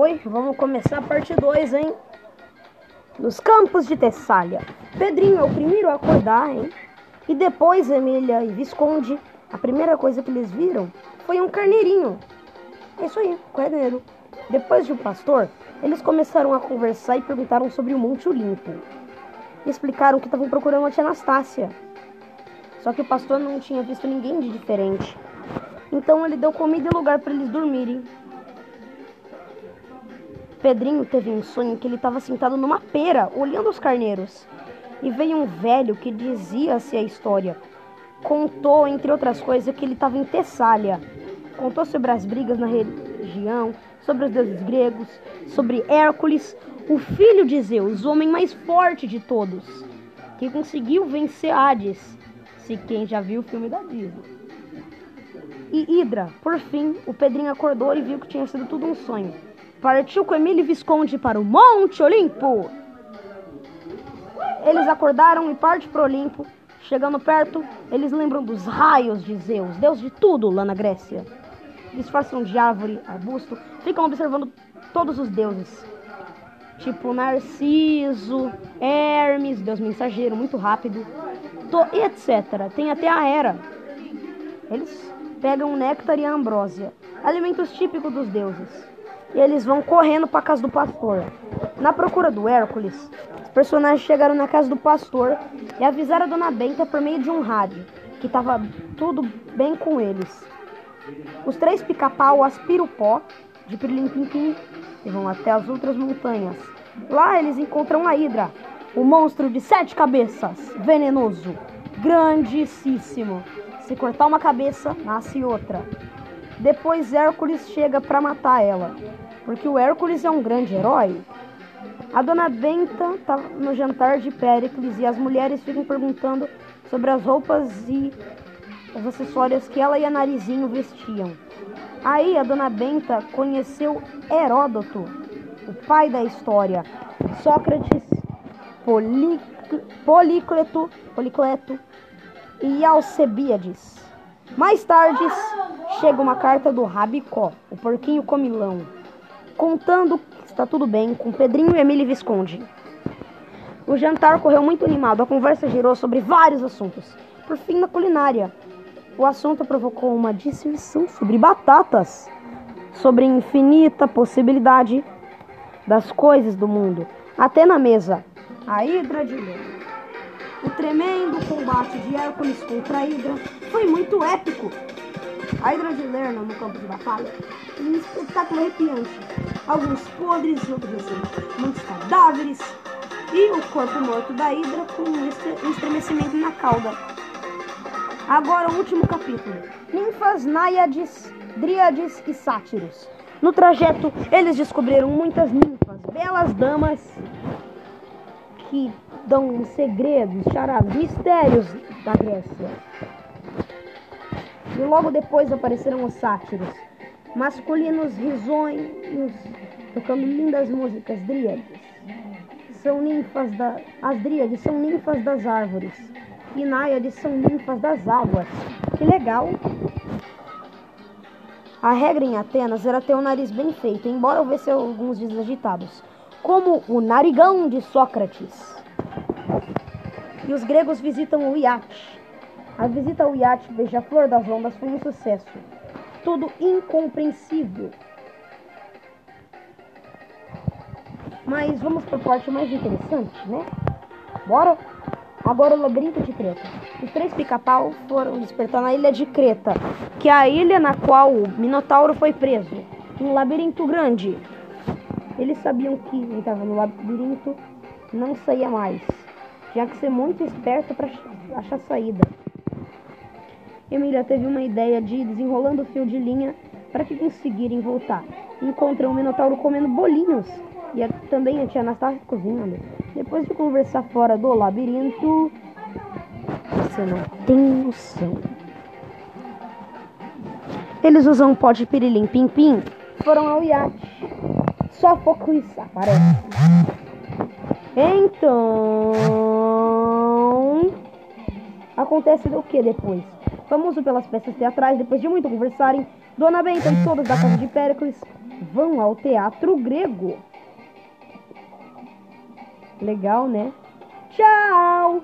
Oi, vamos começar a parte 2, hein? Nos campos de Tessália. Pedrinho é o primeiro a acordar, hein? E depois Emília e Visconde, a primeira coisa que eles viram foi um carneirinho. É isso aí, carneiro. Depois de um pastor, eles começaram a conversar e perguntaram sobre o Monte Olimpo. E explicaram que estavam procurando a tia Anastácia. Só que o pastor não tinha visto ninguém de diferente. Então ele deu comida e lugar para eles dormirem. Pedrinho teve um sonho que ele estava sentado numa pera, olhando os carneiros. E veio um velho que dizia-se a história. Contou, entre outras coisas, que ele estava em Tessália. Contou sobre as brigas na região, sobre os deuses gregos, sobre Hércules, o filho de Zeus, o homem mais forte de todos, que conseguiu vencer Hades, se quem já viu o filme da Disney. E Hidra, por fim, o Pedrinho acordou e viu que tinha sido tudo um sonho. Partiu com Emílio Visconde para o Monte Olimpo. Eles acordaram e partem para o Olimpo. Chegando perto, eles lembram dos raios de Zeus, deus de tudo lá na Grécia. Disfarçam de árvore, arbusto, ficam observando todos os deuses. Tipo Narciso, Hermes, deus mensageiro, muito rápido, e etc. Tem até a Hera. Eles pegam néctar e ambrósia, alimentos típicos dos deuses. E eles vão correndo para casa do pastor. Na procura do Hércules, os personagens chegaram na casa do pastor e avisaram a dona Benta por meio de um rádio que estava tudo bem com eles. Os três pica-pau aspiram o pó de Pirilim Pim Pim e vão até as outras montanhas. Lá eles encontram a Hidra, o monstro de sete cabeças, venenoso, grandíssimo. Se cortar uma cabeça, nasce outra. Depois Hércules chega para matar ela, porque o Hércules é um grande herói. A dona Benta tá no jantar de Péricles e as mulheres ficam perguntando sobre as roupas e os acessórios que ela e a Narizinho vestiam. Aí a dona Benta conheceu Heródoto, o pai da história, Sócrates, Policleto, Policleto e Alcebíades. Mais tarde, chega uma carta do Rabicó, o porquinho comilão, contando que está tudo bem com Pedrinho e Emília Visconde. O jantar correu muito animado, a conversa girou sobre vários assuntos. Por fim, na culinária, o assunto provocou uma discussão sobre batatas, sobre a infinita possibilidade das coisas do mundo. Até na mesa, a Hidra de Leão. O tremendo combate de Hércules contra a Hidra foi muito épico. A Hidra de Lerna no campo de batalha um espetáculo arrepiante. Alguns podres, outros muitos cadáveres e o corpo morto da Hidra com um estremecimento na cauda. Agora o último capítulo. Ninfas, náiades, dríades e sátiros. No trajeto, eles descobriram muitas ninfas, belas damas que dão segredos, charadas, mistérios da Grécia. E logo depois apareceram os sátiros, masculinos risonhos, tocando lindas músicas dríades. São ninfas da... As dríades são ninfas das árvores. E náiades são ninfas das águas. Que legal! A regra em Atenas era ter o nariz bem feito, embora houvesse alguns desagitados, como o narigão de Sócrates e os gregos visitam o iate. A visita ao iate Beija-Flor das Ondas foi um sucesso. Tudo incompreensível. Mas vamos para a parte mais interessante, né? Bora? Agora o labirinto de Creta. Os três pica-pau foram despertar na ilha de Creta, que é a ilha na qual o Minotauro foi preso. Um labirinto grande. Eles sabiam que entrava no labirinto não saía mais tinha que ser muito esperto para achar saída. Emília teve uma ideia de ir desenrolando o fio de linha para que conseguirem voltar. Encontram um minotauro comendo bolinhos e a, também a tia Anastácia cozinhando. Depois de conversar fora do labirinto, você não tem noção. Eles usam um pó de pirilim pim-pim, foram ao iate. Só isso aparece. Então, acontece o que depois? Famoso pelas peças teatrais, depois de muito conversarem, Dona Benta e todos da casa de Péricles vão ao teatro grego. Legal, né? Tchau!